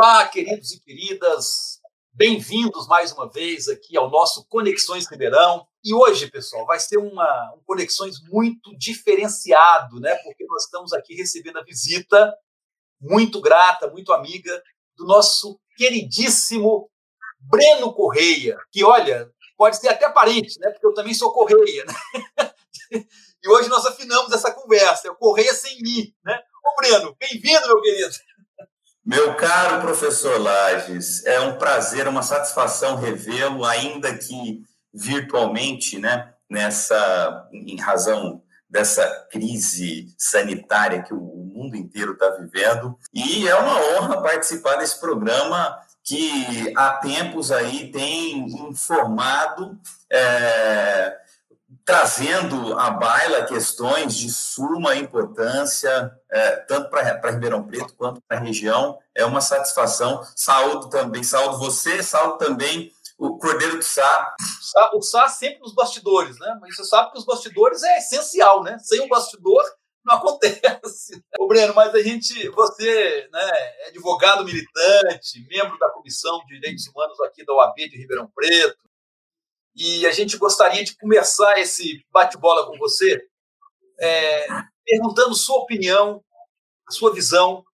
Olá, queridos e queridas, bem-vindos mais uma vez aqui ao nosso Conexões Ribeirão. E hoje, pessoal, vai ser uma, um Conexões muito diferenciado, né? Porque nós estamos aqui recebendo a visita muito grata, muito amiga do nosso queridíssimo Breno Correia, que, olha, pode ser até parente, né? Porque eu também sou Correia, né? E hoje nós afinamos essa conversa, é o Correia sem mim, né? Ô, Breno, bem-vindo, meu querido. Meu caro professor Lages, é um prazer, uma satisfação revê-lo, ainda que virtualmente, né, nessa, em razão dessa crise sanitária que o mundo inteiro está vivendo. E é uma honra participar desse programa que há tempos aí tem informado é, trazendo à baila questões de suma importância, é, tanto para Ribeirão Preto quanto para a região. É uma satisfação. Saúdo também, saúdo você, saúdo também o Cordeiro do Sá. O Sá sempre nos bastidores, né? Mas você sabe que os bastidores é essencial, né? Sem o bastidor não acontece. Ô, Breno, mas a gente, você né, é advogado militante, membro da Comissão de Direitos Humanos aqui da OAB de Ribeirão Preto, e a gente gostaria de começar esse bate-bola com você é, perguntando sua opinião, sua visão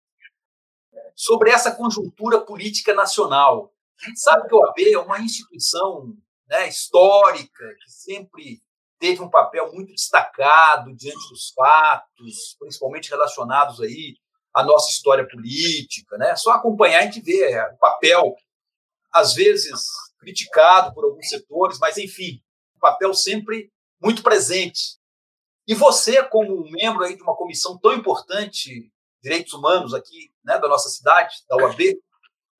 sobre essa conjuntura política nacional. A gente sabe que a OAB é uma instituição né, histórica que sempre teve um papel muito destacado diante dos fatos, principalmente relacionados aí à nossa história política, né? Só acompanhar a gente vê o papel às vezes criticado por alguns setores, mas enfim, um papel sempre muito presente. E você, como membro aí de uma comissão tão importante, direitos humanos aqui, né, da nossa cidade, da UAB,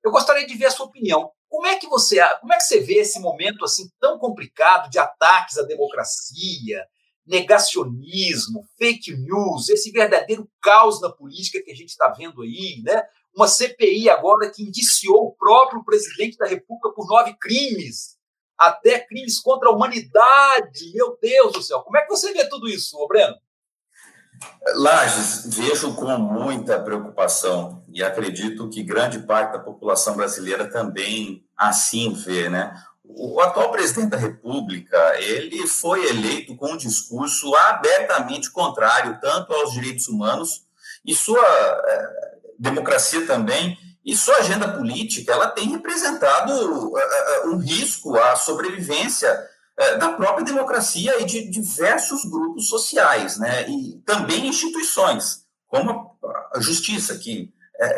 eu gostaria de ver a sua opinião. Como é que você, como é que você vê esse momento assim tão complicado de ataques à democracia, negacionismo, fake news, esse verdadeiro caos na política que a gente está vendo aí, né? Uma CPI agora que indiciou o próprio presidente da República por nove crimes, até crimes contra a humanidade. Meu Deus do céu, como é que você vê tudo isso, Breno? Lages, vejo com muita preocupação e acredito que grande parte da população brasileira também assim vê, né? O atual presidente da República, ele foi eleito com um discurso abertamente contrário tanto aos direitos humanos e sua eh, democracia também, e sua agenda política ela tem representado uh, uh, um risco à sobrevivência uh, da própria democracia e de diversos grupos sociais, né? e também instituições, como a justiça, que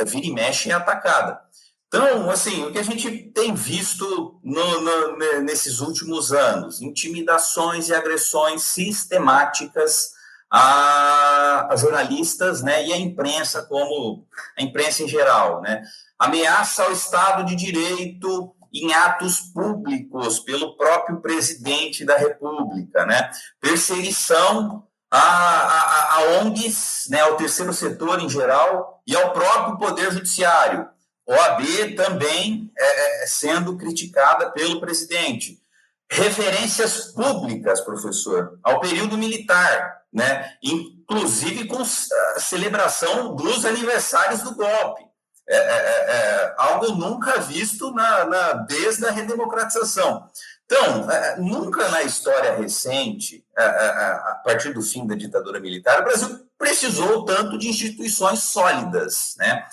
vira e mexe é atacada. Então, assim, o que a gente tem visto no, no, nesses últimos anos, intimidações e agressões sistemáticas a, a jornalistas né, e a imprensa, como a imprensa em geral. Né? Ameaça ao Estado de Direito em atos públicos pelo próprio presidente da República, né? perseguição a, a, a ONGs, né, ao terceiro setor em geral e ao próprio Poder Judiciário. OAB também é, é, sendo criticada pelo presidente. Referências públicas, professor, ao período militar, né? inclusive com celebração dos aniversários do golpe. É, é, é, é algo nunca visto na, na, desde a redemocratização. Então, é, nunca na história recente, é, a partir do fim da ditadura militar, o Brasil precisou tanto de instituições sólidas. Né?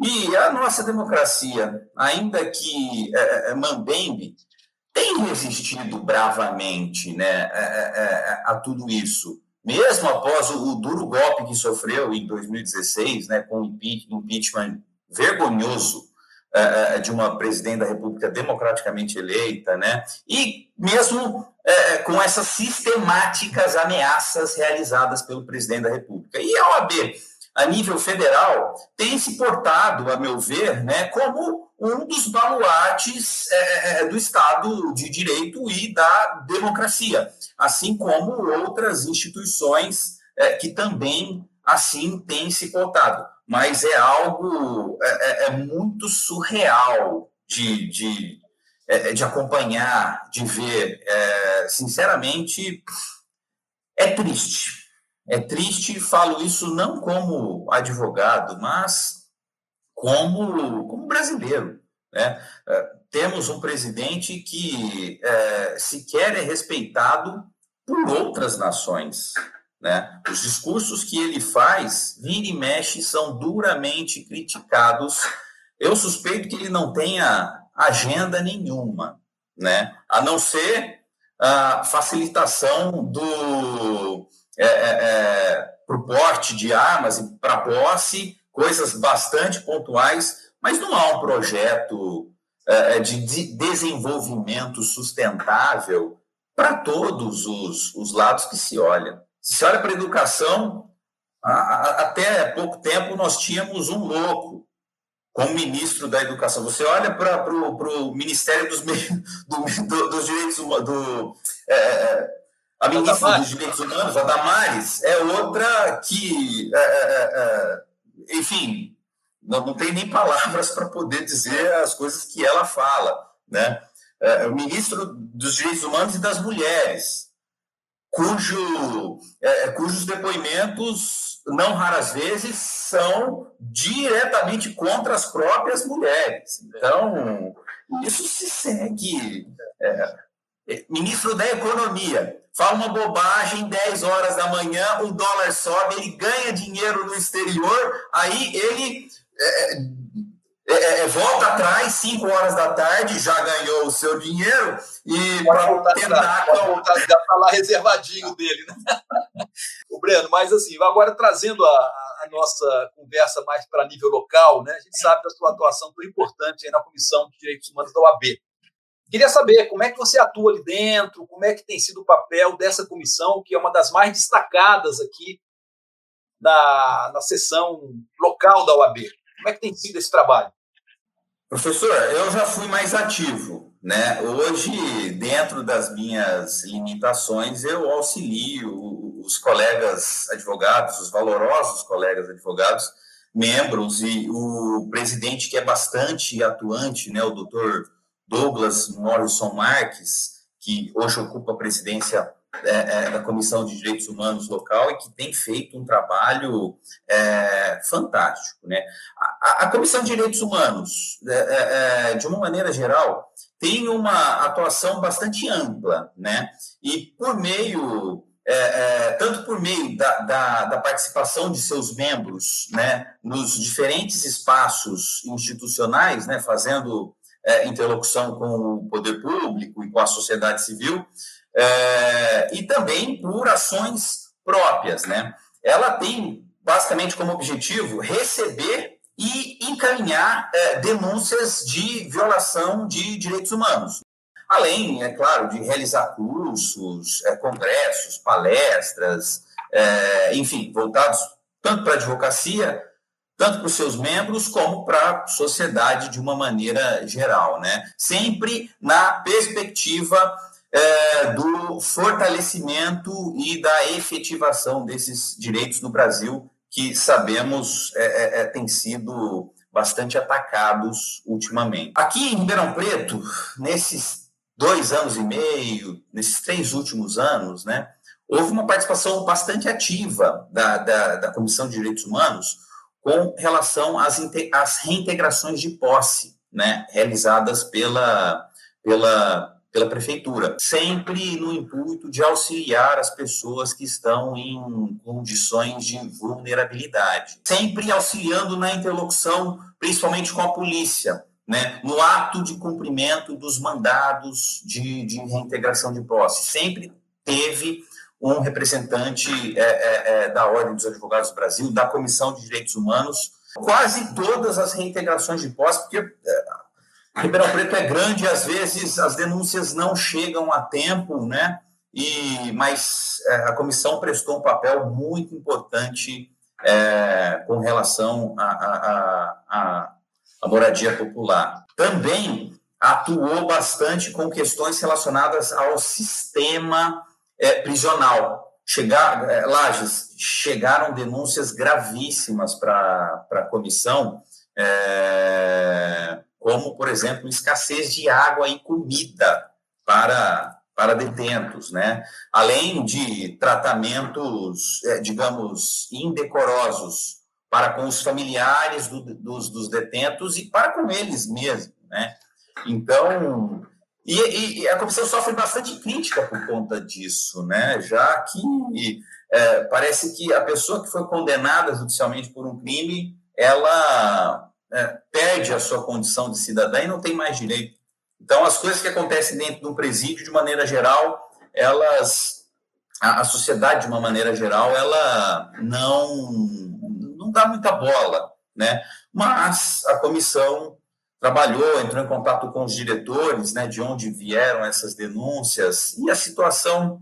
E a nossa democracia, ainda que mambembe, tem resistido bravamente né, a tudo isso mesmo após o, o, duro golpe que sofreu em 2016, né, com o impeachment vergonhoso uh, de uma presidente da República democraticamente eleita, né, e mesmo uh, com essas sistemáticas ameaças realizadas pelo presidente da República. E a OAB, a nível federal, tem se portado, a meu ver, né, como um dos baluartes é, do Estado de Direito e da democracia assim como outras instituições é, que também assim têm se cotado. Mas é algo é, é, é muito surreal de, de, é, de acompanhar, de ver. É, sinceramente, é triste. É triste, falo isso não como advogado, mas como, como brasileiro. Né? É, temos um presidente que é, sequer é respeitado por outras nações. Né? Os discursos que ele faz, vira e mexe, são duramente criticados. Eu suspeito que ele não tenha agenda nenhuma, né? a não ser a facilitação do é, é, é para o porte de armas e para posse, coisas bastante pontuais, mas não há um projeto é, é de desenvolvimento sustentável para todos os, os lados que se olha. Se se olha para a educação, até pouco tempo nós tínhamos um louco como ministro da educação. Você olha para o Ministério dos, do, do, dos Direitos do, é, a ministra dos Direitos Humanos, a Damares, é outra que, é, é, é enfim, não, não tem nem palavras para poder dizer as coisas que ela fala, né? É, o ministro dos Direitos Humanos e das Mulheres, cujo, é, cujos depoimentos, não raras vezes, são diretamente contra as próprias mulheres. Então, isso se segue. É, é ministro da Economia fala uma bobagem, 10 horas da manhã, o dólar sobe, ele ganha dinheiro no exterior, aí ele é, é, é, é, volta atrás, 5 horas da tarde, já ganhou o seu dinheiro e para tentar. Já está lá reservadinho dele. Né? o Breno, mas assim, agora trazendo a, a nossa conversa mais para nível local, né? a gente sabe da sua atuação tão importante aí na Comissão de Direitos Humanos da OAB. Queria saber como é que você atua ali dentro, como é que tem sido o papel dessa comissão, que é uma das mais destacadas aqui na, na sessão local da OAB. Como é que tem sido esse trabalho? Professor, eu já fui mais ativo. Né? Hoje, dentro das minhas limitações, eu auxilio os colegas advogados, os valorosos colegas advogados, membros, e o presidente, que é bastante atuante, né, o doutor Douglas Morrison Marques, que hoje ocupa a presidência é, é, da Comissão de Direitos Humanos local e que tem feito um trabalho é, fantástico. Né? A, a, Comissão de Direitos Humanos, é, é, é, de uma maneira geral, tem uma atuação bastante ampla, né? e por meio. tanto por meio da, da, da, participação de seus membros né, nos diferentes espaços institucionais, né, fazendo interlocução com o poder público e com a sociedade civil, é, e também por ações próprias. Né? Ela tem, basicamente, como objetivo receber e encaminhar é, denúncias de violação de direitos humanos. Além, é claro, de realizar cursos, é, congressos, palestras, é, enfim, voltados tanto para a advocacia, tanto para os seus membros, como para a sociedade de uma maneira geral. Né? Sempre na perspectiva é, do fortalecimento e da efetivação desses direitos no Brasil, que sabemos é, é, é, têm sido bastante atacados ultimamente. Aqui em Ribeirão Preto, nesses dois anos e meio, nesses três últimos anos, né, houve uma participação bastante ativa da, da, da Comissão de Direitos Humanos com relação às, às reintegrações de posse, né, realizadas pela, pela, pela prefeitura, sempre no intuito de auxiliar as pessoas que estão em condições de vulnerabilidade, sempre auxiliando na interlocução, principalmente com a polícia, né, no ato de cumprimento dos mandados de, de reintegração de posse. Sempre teve um representante é, é, é, da Ordem dos Advogados do Brasil, da Comissão de Direitos Humanos, quase todas as reintegrações de posse, porque é, Ribeirão Preto é grande, às vezes as denúncias não chegam a tempo, né? E, mas é, a comissão prestou um papel muito importante é, com relação à moradia popular. Também atuou bastante com questões relacionadas ao sistema é, prisional. Chegar, é, Lages, chegaram denúncias gravíssimas para a comissão. É, como, por exemplo, escassez de água e comida para, para detentos, né? além de tratamentos, é, digamos, indecorosos para com os familiares do, dos, dos, detentos e para com eles mesmos, né? Então, e, e, a comissão sofre bastante crítica por conta disso, né? Já que é, parece que a pessoa que foi condenada judicialmente por um crime, ela é, perde a sua condição de cidadã e não tem mais direito. Então, as coisas que acontecem dentro de um presídio, de maneira geral, elas, a, a sociedade, de uma maneira geral, ela não, não dá muita bola, né? Mas a comissão trabalhou, entrou em contato com os diretores, né, de onde vieram essas denúncias, e a situação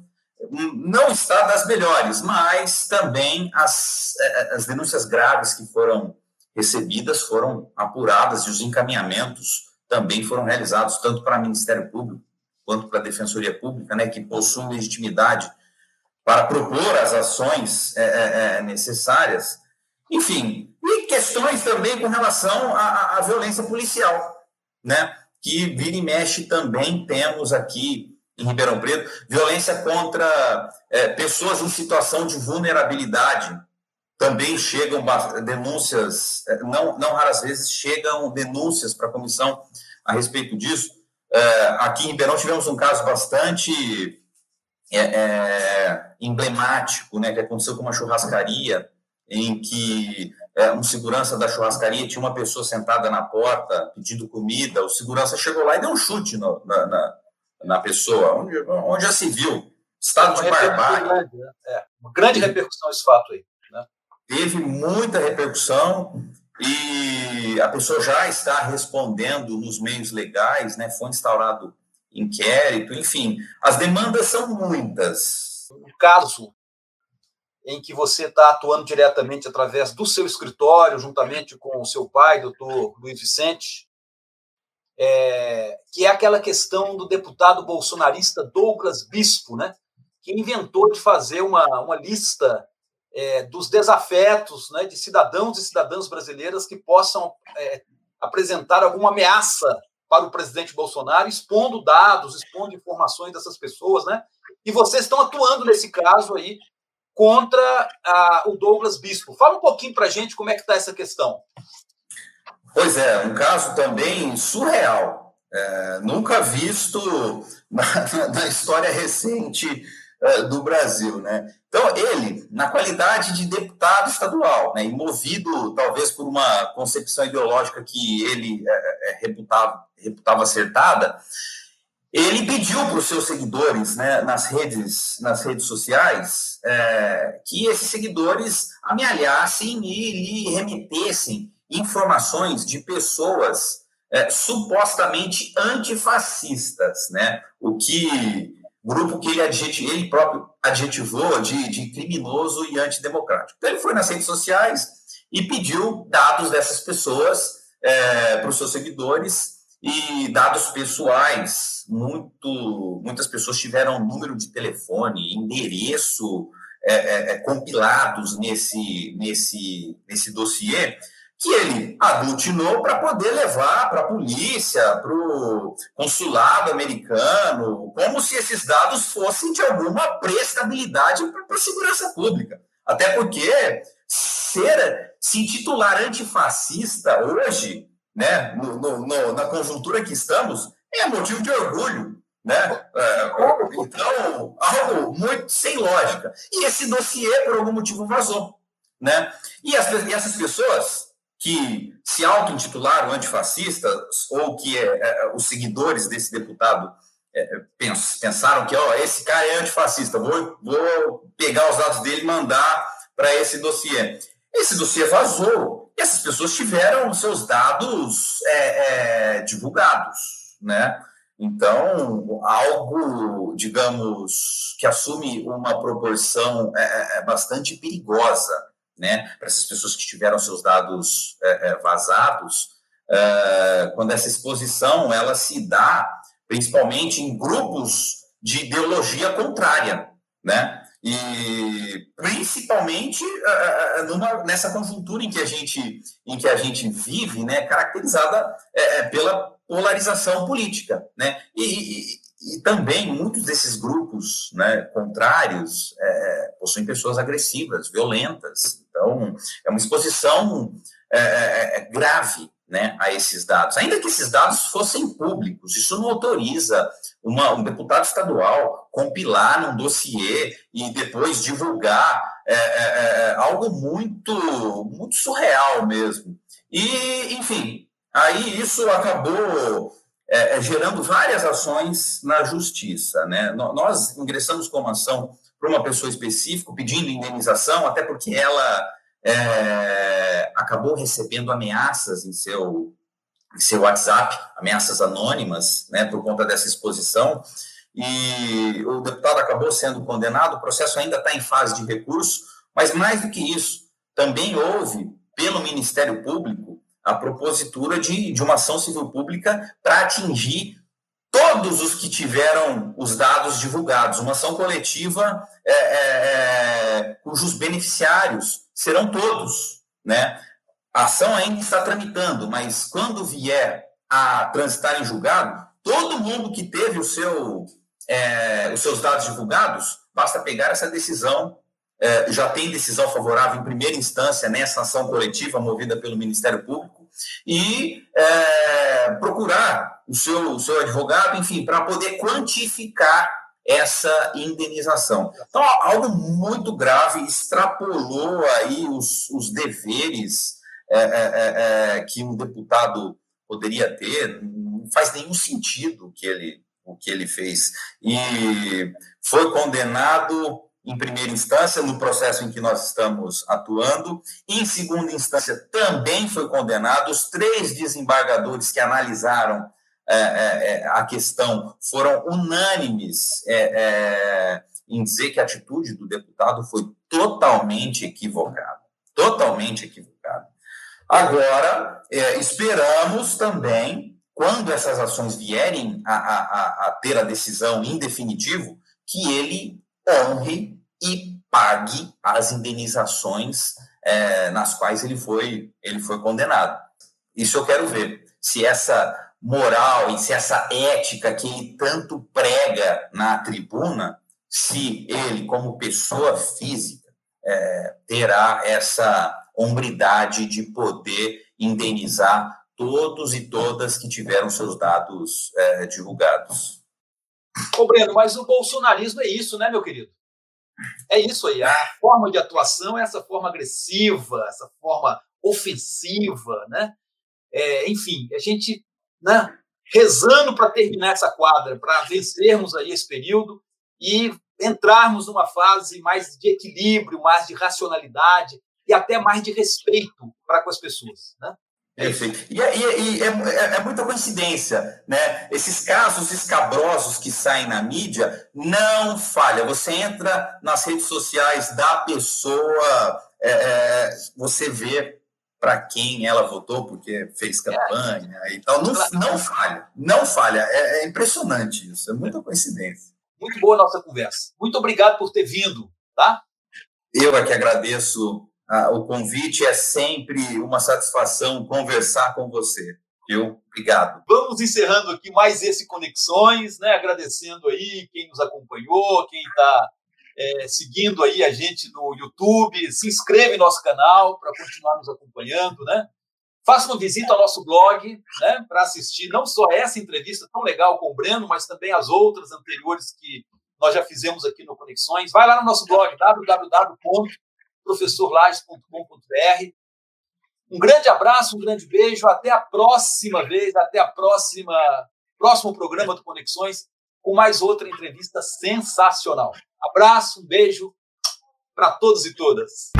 não está das melhores, mas também as, é, as denúncias graves que foram recebidas foram apuradas e os encaminhamentos também foram realizados tanto para o Ministério Público quanto para a Defensoria Pública, né, que possui legitimidade para propor as ações é, é, necessárias. Enfim, questões também com relação à, à violência policial, né, que vira e mexe também temos aqui em Ribeirão Preto, violência contra é, pessoas em situação de vulnerabilidade. Também chegam denúncias, é, não, não raras vezes chegam denúncias para a comissão a respeito disso. É, aqui em Ribeirão tivemos um caso bastante é, é, emblemático, né, que aconteceu com uma churrascaria, em que é, um segurança da churrascaria tinha uma pessoa sentada na porta pedindo comida, o segurança chegou lá e deu um chute no, na, na na pessoa, onde, onde já se viu, estado de barbárie. Né? É, uma grande repercussão esse fato aí. Né? Teve muita repercussão e a pessoa já está respondendo nos meios legais, né? foi instaurado inquérito, enfim, as demandas são muitas. Um caso em que você está atuando diretamente através do seu escritório, juntamente com o seu pai, doutor Luiz Vicente, é, que é aquela questão do deputado bolsonarista Douglas Bispo, né, que inventou de fazer uma, uma lista é, dos desafetos né, de cidadãos e cidadãs brasileiras que possam é, apresentar alguma ameaça para o presidente Bolsonaro, expondo dados, expondo informações dessas pessoas, né? E vocês estão atuando nesse caso aí contra o Douglas Bispo. Fala um pouquinho para a gente como é que está essa questão. Pois é, um caso também surreal, é, nunca visto na, na, história recente é, do Brasil, né? Então, ele, na qualidade de deputado estadual, né, e movido talvez por uma concepção ideológica que ele é, é reputava, reputava acertada, ele pediu para os seus seguidores né, nas, redes, nas redes sociais é, que esses seguidores amealhassem e lhe remetessem informações de pessoas é, supostamente antifascistas, né? O que grupo que ele, adjet, ele próprio adjetivou de, de criminoso e antidemocrático. Então ele foi nas redes sociais e pediu dados dessas pessoas é, para os seus seguidores e dados pessoais. Muito, muitas pessoas tiveram número de telefone, endereço é, é, é compilados nesse, nesse, nesse dossiê que ele aglutinou para poder levar para a polícia, para o consulado americano, como se esses dados fossem de alguma prestabilidade para a segurança pública. Até porque ser, se intitular antifascista hoje, né, no, no, no, na conjuntura que estamos, é motivo de orgulho. Né? É, então, algo muito sem lógica. E esse dossiê, por algum motivo, vazou. Né? E, as, e essas pessoas que se auto-intitularam antifascistas ou que é, é, os seguidores desse deputado é, pens, pensaram que ó, esse cara é antifascista, vou, vou pegar os dados dele e mandar para esse dossiê. Esse dossiê vazou essas pessoas tiveram seus dados é, é divulgados, né? Então, algo, digamos, que assume uma proporção é, é bastante perigosa né, para essas pessoas que tiveram seus dados é, é, vazados, é, quando essa exposição ela se dá principalmente em grupos de ideologia contrária, né? E principalmente é, é, numa, nessa conjuntura em que a gente em que a gente vive, né, caracterizada pela polarização política, né? E, e, e também muitos desses grupos, né, contrários, possuem pessoas agressivas, violentas, Então, é uma exposição é, é, é, grave né, a esses dados. Ainda que esses dados fossem públicos, isso não autoriza uma, um deputado estadual compilar num dossiê e depois divulgar é, é, é algo muito, muito surreal mesmo. E, enfim, aí isso acabou é, é, gerando várias ações na justiça. Né? Nós ingressamos com uma ação para uma pessoa específica, pedindo indenização, até porque ela é, acabou recebendo ameaças em seu, em seu WhatsApp, ameaças anônimas, né, por conta dessa exposição, e o deputado acabou sendo condenado, o processo ainda está em fase de recurso, mas mais do que isso, também houve, pelo Ministério Público, a propositura de, de uma ação civil pública para atingir todos os que tiveram os dados divulgados, uma ação coletiva é, é, é, cujos beneficiários serão todos, né? A ação ainda está tramitando, mas quando vier a transitar em julgado, todo mundo que teve o seu, é, os seus dados divulgados, basta pegar essa decisão. É, já tem decisão favorável em primeira instância nessa ação coletiva movida pelo Ministério Público e é, procurar o seu, o seu advogado, enfim, para poder quantificar essa indenização. Então, algo muito grave, extrapolou aí os, os deveres é, é, é, é, que um deputado poderia ter, não faz nenhum sentido o que ele, o que ele fez. E foi condenado em primeira instância, no processo em que nós estamos atuando. Em segunda instância, também foi condenado. Os três desembargadores que analisaram a questão foram unânimes é, é, em dizer que a atitude do deputado foi totalmente equivocada. Totalmente equivocada. Agora, é, esperamos também, quando essas ações vierem a, a, a ter a decisão em definitivo, que ele honre e pague as indenizações é, nas quais ele foi, ele foi condenado. Isso eu quero ver. Se essa moral e se essa ética que ele tanto prega na tribuna, se ele, como pessoa física, é, terá essa hombridade de poder indenizar todos e todas que tiveram seus dados é, divulgados. Ô, Breno, mas o bolsonarismo é isso, né, meu querido? É isso aí. A forma de atuação é essa forma agressiva, essa forma ofensiva, né? É, enfim, a gente né, rezando para terminar essa quadra, para vencermos aí esse período e entrarmos numa fase mais de equilíbrio, mais de racionalidade e até mais de respeito para com as pessoas, né? Perfeito. E, é, e, e é, é, é, muita coincidência, né? Esses casos escabrosos que saem na mídia não falha. Você entra nas redes sociais da pessoa, é, é você vê para quem ela votou, porque fez campanha e tal. Não, não falha, não falha. É, é impressionante isso, é muita coincidência. Muito boa a nossa conversa. Muito obrigado por ter vindo, tá? Eu é que agradeço ah, o convite, é sempre uma satisfação conversar com você. Eu, obrigado. Vamos encerrando aqui mais esse Conexões, né? Agradecendo aí quem nos acompanhou, quem está é, seguindo aí a gente no YouTube, se inscreve no nosso canal para continuar nos acompanhando, né? Faça uma visita ao nosso blog, né, para assistir não só essa entrevista tão legal com o Breno, mas também as outras anteriores que nós já fizemos aqui no Conexões. Vai lá no nosso blog www.professorlages.com.br. Um grande abraço, um grande beijo, até a próxima vez, até a próxima próximo programa do Conexões com mais outra entrevista sensacional. Abraço, um beijo para todos e todas.